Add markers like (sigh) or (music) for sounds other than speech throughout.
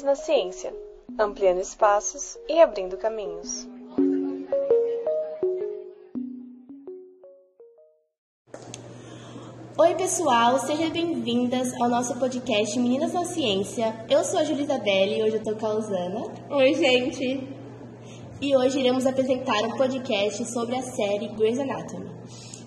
Meninas na Ciência, ampliando espaços e abrindo caminhos. Oi, pessoal, sejam bem-vindas ao nosso podcast Meninas na Ciência. Eu sou a Julita Belli e hoje eu tô com a Usana. Oi, gente. E hoje iremos apresentar um podcast sobre a série Grey's Anatomy.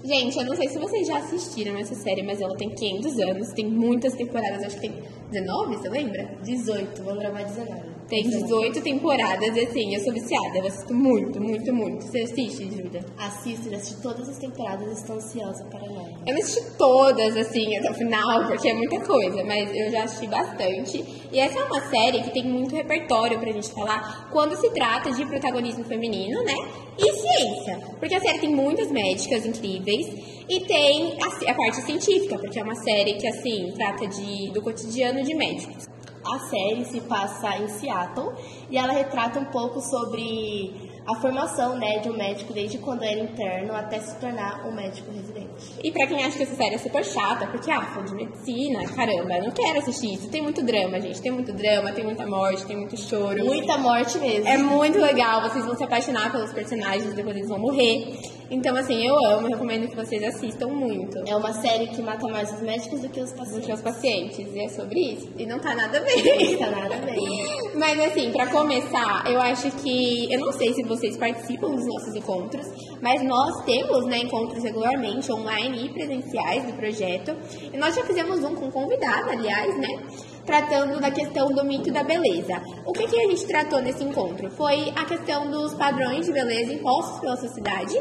Gente, eu não sei se vocês já assistiram essa série, mas ela tem 500 anos, tem muitas temporadas, acho que tem 19, você lembra? 18, vamos gravar 19. Tem 18 temporadas, assim, eu sou viciada, eu assisto muito, muito, muito. Você assiste, Júlia? Assisto, já assisti todas as temporadas estou ansiosa para nós. Eu não assisti todas, assim, até o final, porque é muita coisa, mas eu já assisti bastante. E essa é uma série que tem muito repertório pra gente falar quando se trata de protagonismo feminino, né? E ciência. Porque a série tem muitas médicas incríveis e tem a, a parte científica, porque é uma série que, assim, trata de, do cotidiano de médicos. A série se passa em Seattle e ela retrata um pouco sobre a formação né, de um médico desde quando era interno até se tornar um médico residente. E pra quem acha que essa série é super chata, porque, ah, fã de medicina, caramba, não quero assistir isso. Tem muito drama, gente. Tem muito drama, tem muita morte, tem muito choro. Muita morte mesmo. É muito legal, vocês vão se apaixonar pelos personagens, depois eles vão morrer. Então, assim, eu amo, recomendo que vocês assistam muito. É uma série que mata mais os médicos do que os pacientes. Do que os pacientes, e é sobre isso. E não tá nada bem. Não tá nada bem. (laughs) Mas, assim, pra começar, eu acho que. Eu não sei se vocês participam dos nossos encontros, mas nós temos, né, encontros regularmente, online e presenciais do projeto. E nós já fizemos um com convidado, aliás, né? tratando da questão do mito da beleza. O que, que a gente tratou nesse encontro? Foi a questão dos padrões de beleza impostos pela sociedade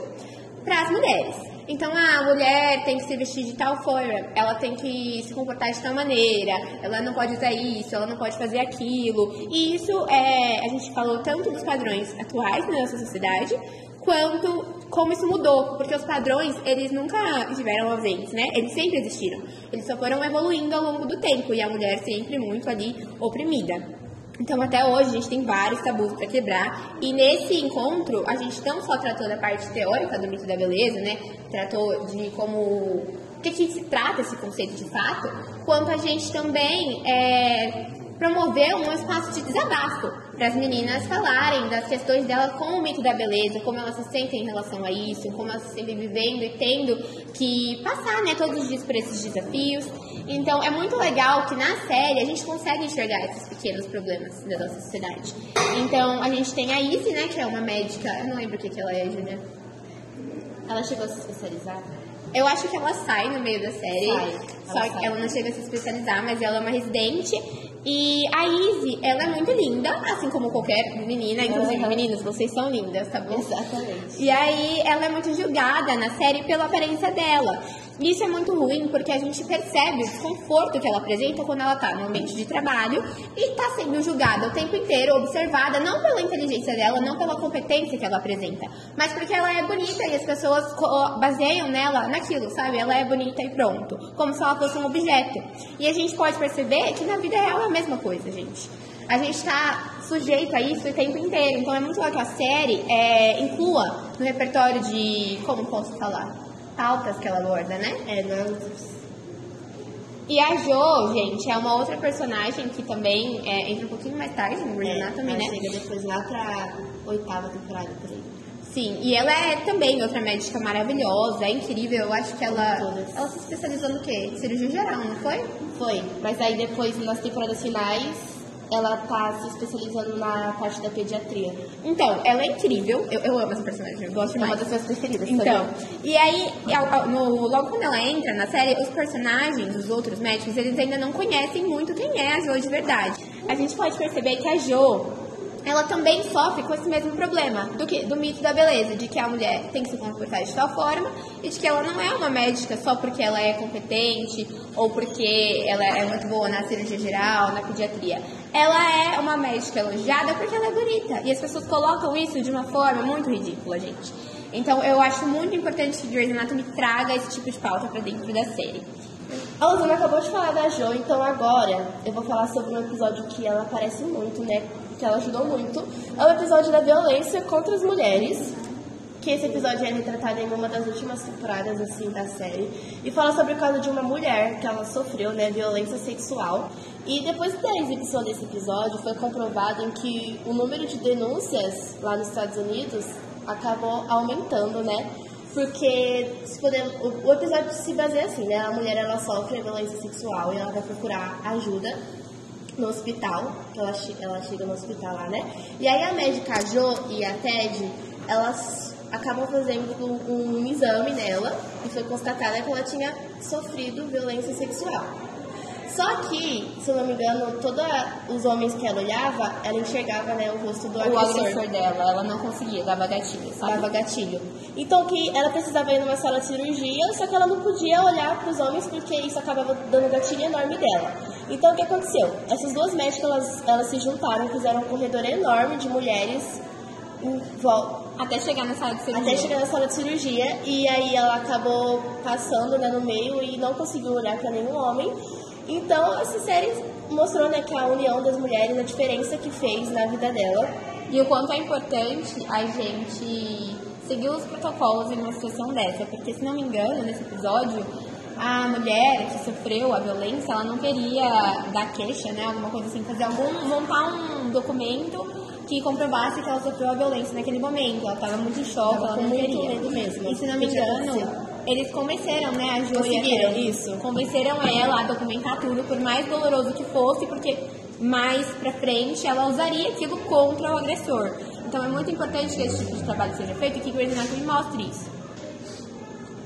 para as mulheres. Então, a mulher tem que se vestir de tal forma, ela tem que se comportar de tal maneira, ela não pode usar isso, ela não pode fazer aquilo. E isso, é, a gente falou tanto dos padrões atuais na nossa sociedade, quanto como isso mudou, porque os padrões, eles nunca estiveram ausentes, né? Eles sempre existiram. Eles só foram evoluindo ao longo do tempo e a mulher sempre muito ali oprimida. Então, até hoje, a gente tem vários tabus para quebrar. E nesse encontro, a gente não só tratou da parte teórica do mito da beleza, né? Tratou de como. O que, que se trata esse conceito de fato, quanto a gente também é, promoveu um espaço de desabafo para as meninas falarem das questões delas com o mito da beleza, como elas se sentem em relação a isso, como elas se sentem vivendo e tendo que passar né, todos os dias por esses desafios. Então é muito legal que na série a gente consegue enxergar esses pequenos problemas da nossa sociedade. Então a gente tem a Izzy, né, que é uma médica, eu não lembro o que, que ela é, Julia. Ela chegou a se especializar? Eu acho que ela sai no meio da série. Sai, só ela que sai. ela não chega a se especializar, mas ela é uma residente. E a Izzy, ela é muito linda, assim como qualquer menina. Inclusive, Uhum. meninas, vocês são lindas, tá bom? Exatamente. E aí, ela é muito julgada na série pela aparência dela. E isso é muito ruim porque a gente percebe o desconforto que ela apresenta quando ela tá no ambiente de trabalho e tá sendo julgada o tempo inteiro, observada, não pela inteligência dela, não pela competência que ela apresenta, mas porque ela é bonita e as pessoas baseiam nela naquilo, sabe? Ela é bonita e pronto, como se ela fosse um objeto. E a gente pode perceber que na vida real é a mesma coisa, gente. A gente está sujeito a isso o tempo inteiro. Então é muito legal que a série é, inclua no repertório de. Como posso falar? Pautas que ela aborda, né? É, não, E a Jo, gente, é uma outra personagem que também é, entra um pouquinho mais tarde no Grey's é, ela né? chega depois lá pra oitava temporada, por aí. Sim, e ela é também outra médica maravilhosa, é incrível. Eu acho que ela. Todas. Ela se especializou no quê? Cirurgia geral, não foi? Foi, mas aí depois, nas temporadas finais, ela tá se especializando na parte da pediatria. Então, ela é incrível. Eu, eu amo essa personagem, eu gosto É uma das minhas preferidas Então, também. e aí, ao- ao- no- logo quando ela entra na série, os personagens, os outros médicos, eles ainda não conhecem muito quem é a Jo de verdade. A gente pode perceber que a Jo, ela também sofre com esse mesmo problema do, que, do mito da beleza, de que a mulher tem que se comportar de tal forma e de que ela não é uma médica só porque ela é competente ou porque ela é muito boa na cirurgia geral, na pediatria. Ela é uma médica elogiada porque ela é bonita. E as pessoas colocam isso de uma forma muito ridícula, gente. Então eu acho muito importante que Grey's Anatomy traga esse tipo de pauta pra dentro da série. A Luzana acabou de falar da Jo, então agora eu vou falar sobre um episódio que ela aparece muito, né? Que ela ajudou muito. É o episódio da violência contra as mulheres. que esse episódio é retratado em uma das últimas temporadas assim da série e fala sobre o caso de uma mulher que ela sofreu né, violência sexual e depois da exibição desse episódio foi comprovado em que o número de denúncias lá nos Estados Unidos acabou aumentando, né? Porque se podemos, o, o episódio se baseia assim, né? A mulher ela sofre violência sexual e ela vai procurar ajuda no hospital, que ela, ela chega no hospital lá, né? E aí a médica Jo e a Ted, elas acabam fazendo um, um exame nela e foi constatada que ela tinha sofrido violência sexual. Só que, se eu não me engano, todos os homens que ela olhava, ela enxergava né, o rosto do o agressor. agressor dela, ela não conseguia, dava gatilho, sabe? Dava gatilho. Então que ela precisava ir numa sala de cirurgia, só que ela não podia olhar para os homens porque isso acabava dando gatilho enorme dela. Então o que aconteceu? Essas duas médicas elas, elas se juntaram, fizeram um corredor enorme de mulheres em volta até chegar na sala de cirurgia. Até chegar na sala de cirurgia e aí ela acabou passando né, no meio e não conseguiu olhar para nenhum homem. Então, essa série mostrou né, que a união das mulheres, a diferença que fez na vida dela. E o quanto é importante a gente seguir os protocolos em uma situação dessa. Porque, se não me engano, nesse episódio, a mulher que sofreu a violência, ela não queria dar queixa, né? Alguma coisa assim, fazer algum. montar um documento que comprovasse que ela sofreu a violência naquele momento. Ela estava muito em choque, ela, ela não queria. Medo mesmo. E se não me engano, eles convenceram, né, a Júlia. isso. Convenceram ela a documentar tudo, por mais doloroso que fosse, porque mais pra frente ela usaria aquilo contra o agressor. Então é muito importante que esse tipo de trabalho seja feito e que Grey's Anatomy mostre isso.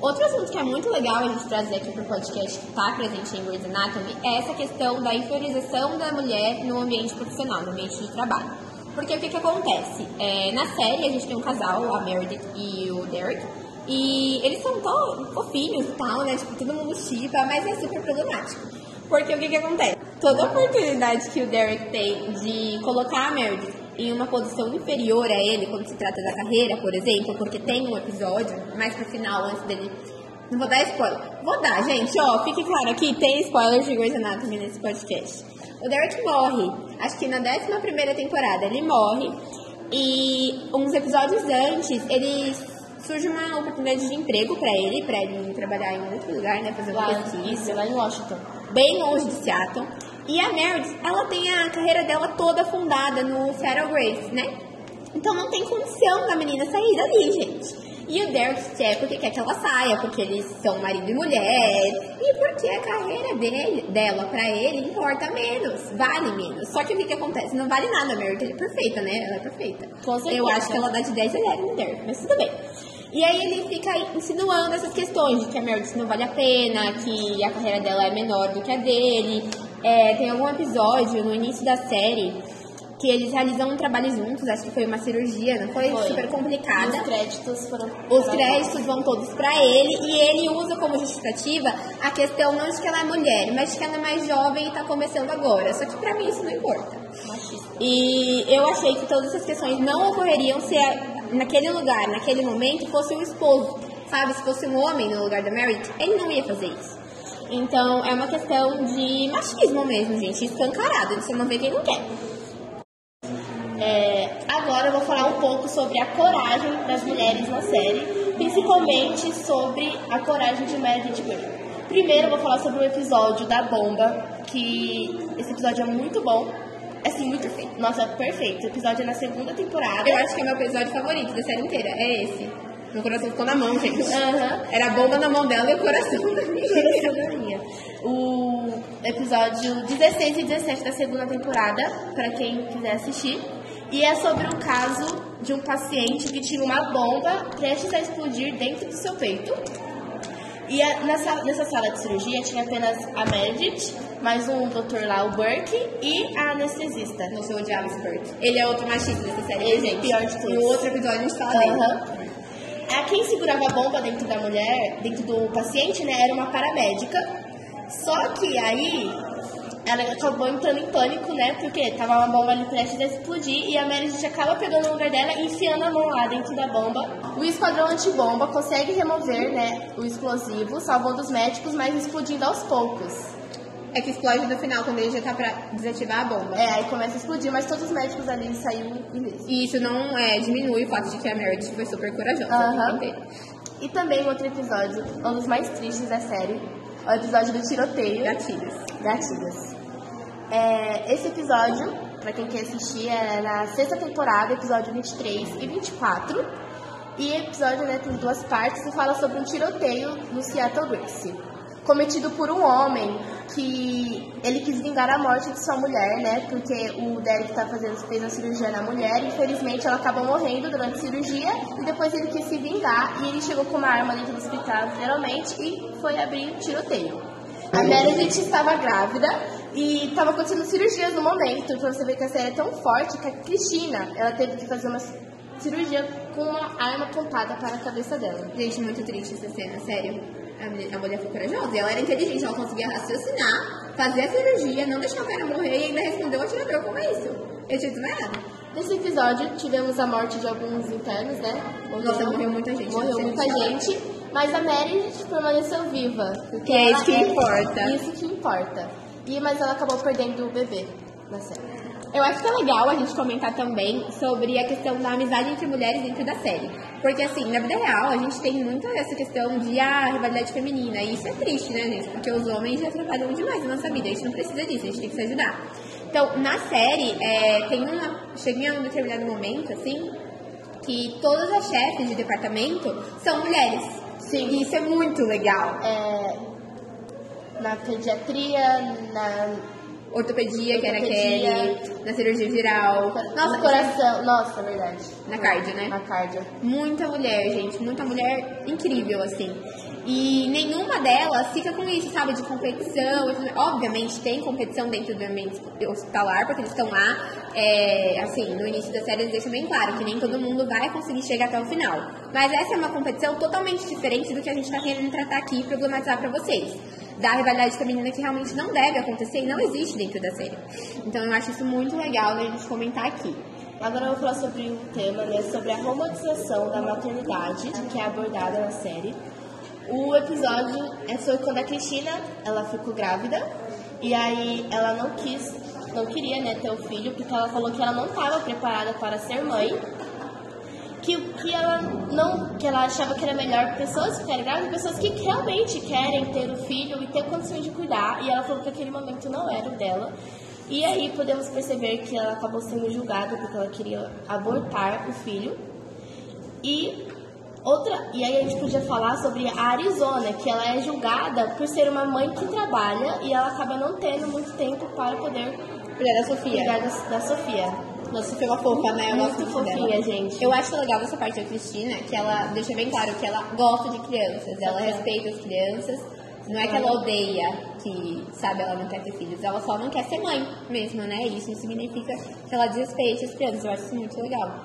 Outro assunto que é muito legal a gente trazer aqui para o podcast que está presente em Grey's Anatomy é essa questão da inferiorização da mulher no ambiente profissional, no ambiente de trabalho. Porque o que, que acontece? É, na série a gente tem um casal, a Meredith e o Derek, e eles são tão fofinhos e tal, né? Tipo, todo mundo chipa, mas é super problemático. Porque o que que acontece? Toda oportunidade que o Derek tem de colocar a Meredith em uma posição inferior a ele, quando se trata da carreira, por exemplo, porque tem um episódio, mais pro final, antes dele... Não vou dar spoiler. Vou dar, gente, ó, fique claro aqui, tem spoilers de Grey's Anatomy nesse podcast. O Derek morre, acho que na 11 primeira temporada ele morre, e uns episódios antes, eles surge uma oportunidade de emprego para ele, para ele trabalhar em outro lugar, né, fazer uma pesquisa. lá em Washington. Bem longe de Seattle. E a Meredith, ela tem a carreira dela toda fundada no Federal Grace, né? Então não tem condição da menina sair dali, gente. E o Derek quer porque quer que ela saia, porque eles são marido e mulher, e porque a carreira dele, dela pra ele importa menos, vale menos. Só que o que, que acontece? Não vale nada, a Meredith é perfeita, né? Ela é perfeita. Eu acho que ela dá de 10 a 10 no Derek, mas tudo bem. E aí ele fica insinuando essas questões de que a Meredith não vale a pena, que a carreira dela é menor do que a dele. É, tem algum episódio no início da série que eles realizam um trabalho juntos, acho que foi uma cirurgia, não foi, foi. super complicada. E os créditos foram. Os créditos vão todos para ele e ele usa como justificativa a questão não de que ela é mulher, mas de que ela é mais jovem e tá começando agora. Só que para mim isso não importa. E eu achei que todas essas questões não ocorreriam se naquele lugar, naquele momento, fosse o esposo. Sabe, se fosse um homem no lugar da Meredith, ele não ia fazer isso. Então é uma questão de machismo mesmo, gente, escancarado, você não vê quem não quer. É, agora eu vou falar um pouco sobre a coragem das mulheres na série, principalmente sobre a coragem de Meredith Grey. Primeiro eu vou falar sobre o episódio da bomba, que esse episódio é muito bom, Assim, muito perfeito. Nossa, perfeito. O episódio é na segunda temporada. Eu acho que é meu episódio favorito da série inteira. É esse. Meu coração ficou na mão, gente. Uhum. Era a bomba na mão dela e o coração (laughs) na minha. O episódio 16 e 17 da segunda temporada, para quem quiser assistir. E é sobre um caso de um paciente que tinha uma bomba prestes a explodir dentro do seu peito. E a, nessa, nessa sala de cirurgia tinha apenas a Meredith, mais um doutor lá, o Burke, e a anestesista. Não sei odiava esse Burke. Ele é outro machista dessa série, Ele é pior de todos. No outro episódio a gente fala uhum. Quem segurava a bomba dentro da mulher, dentro do paciente, né, era uma paramédica. Só que aí ela acabou entrando em pânico, né? Porque tava uma bomba ali prestes a explodir e a Meredith acaba pegando o lugar dela e enfiando a mão lá dentro da bomba. O esquadrão antibomba consegue remover, né, o explosivo, salvando os médicos, mas explodindo aos poucos. É que explode no final, quando ele já tá pra desativar a bomba. É, aí começa a explodir, mas todos os médicos ali saíram ilesos. E isso não é, diminui o fato de que a Meredith foi super corajosa. inteiro. E também outro episódio, um dos mais tristes da série, é o episódio do tiroteio. Gatilhos. Gatilhos. É, esse episódio, pra quem quer assistir, é na sexta temporada, episódio 23 e 24. E o episódio né, tem duas partes e fala sobre um tiroteio no Seattle Gracie. Cometido por um homem que ele quis vingar a morte de sua mulher, né? Porque o Derek tá fazendo, fez a cirurgia na mulher, infelizmente ela acabou morrendo durante a cirurgia e depois ele quis se vingar e ele chegou com uma arma dentro do hospital, literalmente, e foi abrir um tiroteio. A Meredith estava grávida e estava acontecendo cirurgias no momento, pra você ver que a série é tão forte que a Cristina, ela teve que fazer uma cirurgia com uma arma apontada para a cabeça dela. Gente, muito triste essa cena, sério. A mulher, a mulher foi corajosa. E ela era inteligente, ela conseguia raciocinar, fazer a cirurgia, não deixar o cara morrer e ainda respondeu ao tirador como é isso. Eu tinha desmaiado. Nesse episódio, tivemos a morte de alguns internos, né? Nossa, morreu muita gente, Morreu muita ela- gente, mas a Meredith permaneceu viva. Porque Que é isso que importa. Isso que importa. E, mas ela acabou perdendo o bebê na série. Eu acho que é legal a gente comentar também sobre a questão da amizade entre mulheres dentro da série. Porque, assim, na vida real, a gente tem muito essa questão de ah, rivalidade feminina. E isso é triste, né, gente? Porque os homens já trabalham demais na nossa vida. A gente não precisa disso, a gente tem que se ajudar. Então, na série, é, tem uma. Chega em um determinado momento, assim, que todas as chefes de departamento são mulheres. Sim. E isso é muito legal. É, na pediatria, na Ortopedia, que era Ortopedia. Kelly, na cirurgia viral. no coração. Nossa, verdade. Na cardio, né? Na cardio. Muita mulher, gente, muita mulher incrível, assim. E nenhuma delas fica com isso, sabe, de competição. Obviamente tem competição dentro do ambiente hospitalar, porque eles estão lá, é, assim, no início da série eles deixam bem claro que nem todo mundo vai conseguir chegar até o final. Mas essa é uma competição totalmente diferente do que a gente tá querendo tratar aqui e problematizar pra vocês. Da rivalidade feminina que realmente não deve acontecer e não existe dentro da série. Então eu acho isso muito legal da gente comentar aqui. Agora eu vou falar sobre um tema, né? Sobre a romantização da maternidade, que é abordada na série. O episódio é sobre quando a Cristina, ela ficou grávida. E aí ela não quis, não queria, né, ter o filho, porque ela falou que ela não estava preparada para ser mãe. Que, que ela não que ela achava que era melhor pessoas ficarem grávidas pessoas que realmente querem ter o filho e ter condições de cuidar. E ela falou que aquele momento não era o dela. E aí podemos perceber que ela acabou sendo julgada porque ela queria abortar o filho. E outra e aí a gente podia falar sobre a Arizona que ela é julgada por ser uma mãe que trabalha e ela acaba não tendo muito tempo para poder Cuidar da Sofia. cuidar da, da Sofia Nossa, é uma fofa, né? Eu Muito gosto fofinha, dela. gente. Eu acho legal essa parte da Cristina, que ela deixa bem claro que ela gosta de crianças, ela Sim. respeita as crianças. Não é que ela odeia que, sabe, ela não quer ter filhos, ela só não quer ser mãe mesmo, né? Isso não significa que ela desrespeite as crianças. Eu acho isso muito legal.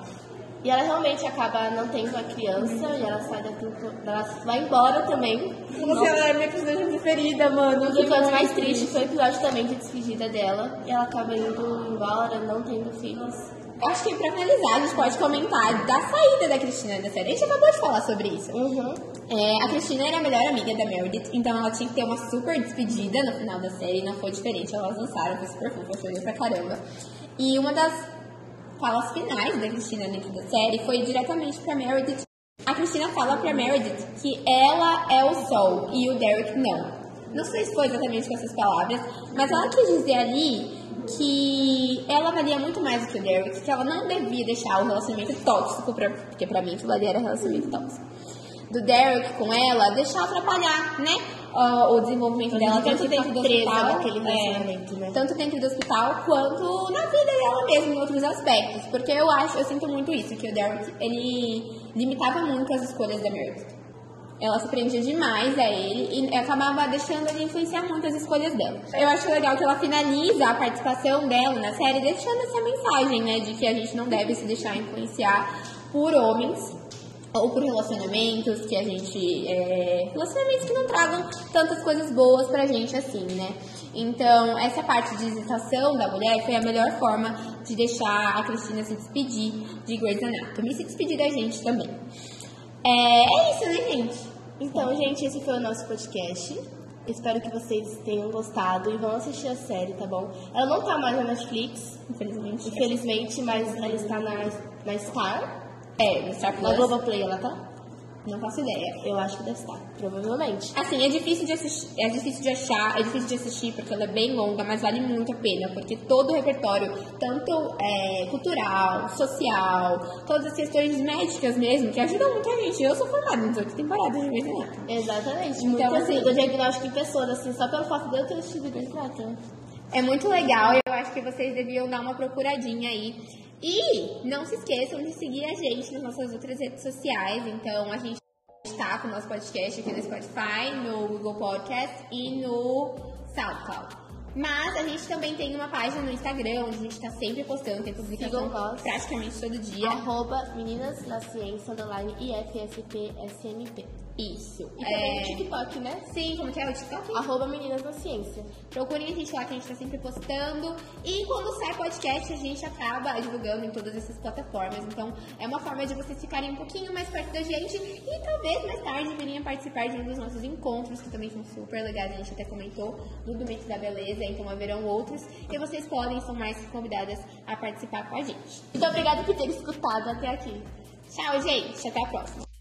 E ela realmente acaba não tendo a criança e ela sai daqui, ela vai embora também. Não- ela é minha personagem preferida, mano. Um dos episódios mais tristes foi o episódio também de despedida dela. E ela acaba indo embora, não tendo filhos. Acho que pra finalizar, a gente pode comentar da saída da Cristina da série. A gente acabou de falar sobre isso. Uhum. É, a Cristina era a melhor amiga da Meredith, então ela tinha que ter uma super despedida no final da série, e não foi diferente, elas dançaram, foi super fofa, chorei pra caramba. E uma das falas finais da Cristina dentro da série foi diretamente pra Meredith. A Cristina fala pra Meredith que ela é o sol e o Derek não. Não sei se foi exatamente com essas palavras, mas ela quis dizer ali que ela valia muito mais do que o Derek, que ela não devia deixar o relacionamento tóxico, pra, porque pra mim aquilo ali era relacionamento tóxico do Derek com ela deixar atrapalhar, né? Ah, o desenvolvimento dela, devia tanto dentro do hospital, é, relacionamento, né? tanto dentro do hospital quanto na vida dela mesma, em outros aspectos. Porque eu acho, eu sinto muito isso, que o Derek, ele limitava muito as escolhas da Meredith. Ela se prendia demais a ele e acabava deixando ele influenciar muito as escolhas dela. Eu acho legal que ela finaliza a participação dela na série deixando essa mensagem, né, de que a gente não deve se deixar influenciar por homens ou por relacionamentos que a gente. É, relacionamentos que não tragam tantas coisas boas pra gente assim, né? Então, essa parte de hesitação da mulher foi a melhor forma de deixar a Cristina se despedir de Grey's Anatomy e se despedir da gente também. É, é isso, né, gente? Então, gente, esse foi o nosso podcast. Espero que vocês tenham gostado e vão assistir a série, tá bom? Ela não tá mais na Netflix, Infelizmente. infelizmente, mas ela está na, na Star. É, no Star Na Plus. Globoplay ela tá? Não faço ideia. Eu acho que deve estar, provavelmente. Assim, é difícil de assistir, é difícil de achar, é difícil de assistir porque ela é bem longa, mas vale muito a pena, porque todo o repertório, tanto é, cultural, social, todas as questões médicas mesmo, que ajudam muita gente. Eu sou formada em 18 temporadas de Grey's Anatomy. Exatamente. Então, Então, assim, do diagnóstico em pessoa, assim, só pelo fato de eu ter assistido Grey's Anatomy. É muito legal, eu acho que vocês deviam dar uma procuradinha aí. E não se esqueçam de seguir a gente nas nossas outras redes sociais. Então, a gente está com o nosso podcast aqui no Spotify, no Google Podcast e no SoundCloud. Mas a gente também tem uma página no Instagram, onde a gente está sempre postando, tem publicação nós. praticamente todo dia. Arroba Meninas na Ciência, underline IFSP SMP. Isso. E também É... no TikTok, né? Sim, como que é o TikTok? Arroba Meninas na Ciência. Procurem a gente lá que a gente tá sempre postando. E quando sai podcast, a gente acaba divulgando em todas essas plataformas. Então é uma forma de vocês ficarem um pouquinho mais perto da gente e talvez mais tarde virem participar de um dos nossos encontros, que também são super legais. A gente até comentou no Domingo da Beleza, então haverão outros. E vocês podem, são mais convidadas a participar com a gente. Muito obrigada por ter escutado até aqui. Tchau, gente. Até a próxima.